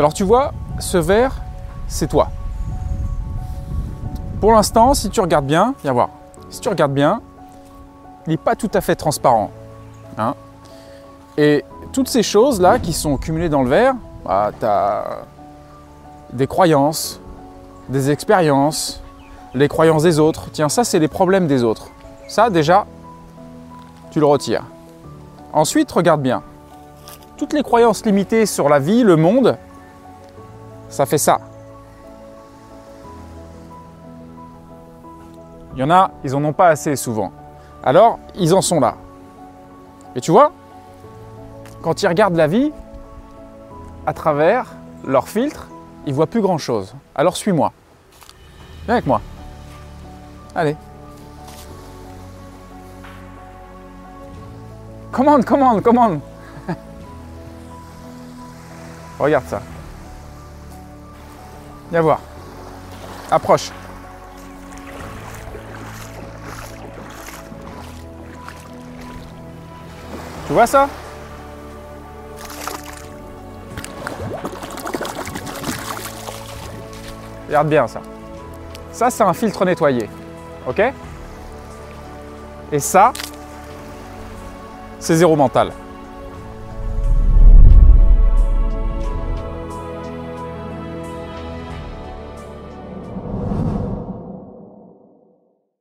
Alors tu vois, ce verre, c'est toi. Pour l'instant, si tu regardes bien, viens voir, si tu regardes bien, il n'est pas tout à fait transparent. hein. Et toutes ces choses-là qui sont cumulées dans le verre, bah, tu as des croyances, des expériences, les croyances des autres. Tiens, ça, c'est les problèmes des autres. Ça, déjà, tu le retires. Ensuite, regarde bien. Toutes les croyances limitées sur la vie, le monde, ça fait ça. Il y en a, ils en ont pas assez souvent. Alors, ils en sont là. Et tu vois, quand ils regardent la vie, à travers leur filtre, ils voient plus grand-chose. Alors suis-moi. Viens avec moi. Allez. Commande, commande, commande. Regarde ça. Viens voir. Approche. Tu vois ça? Regarde bien ça. Ça, c'est un filtre nettoyé. OK? Et ça, c'est zéro mental.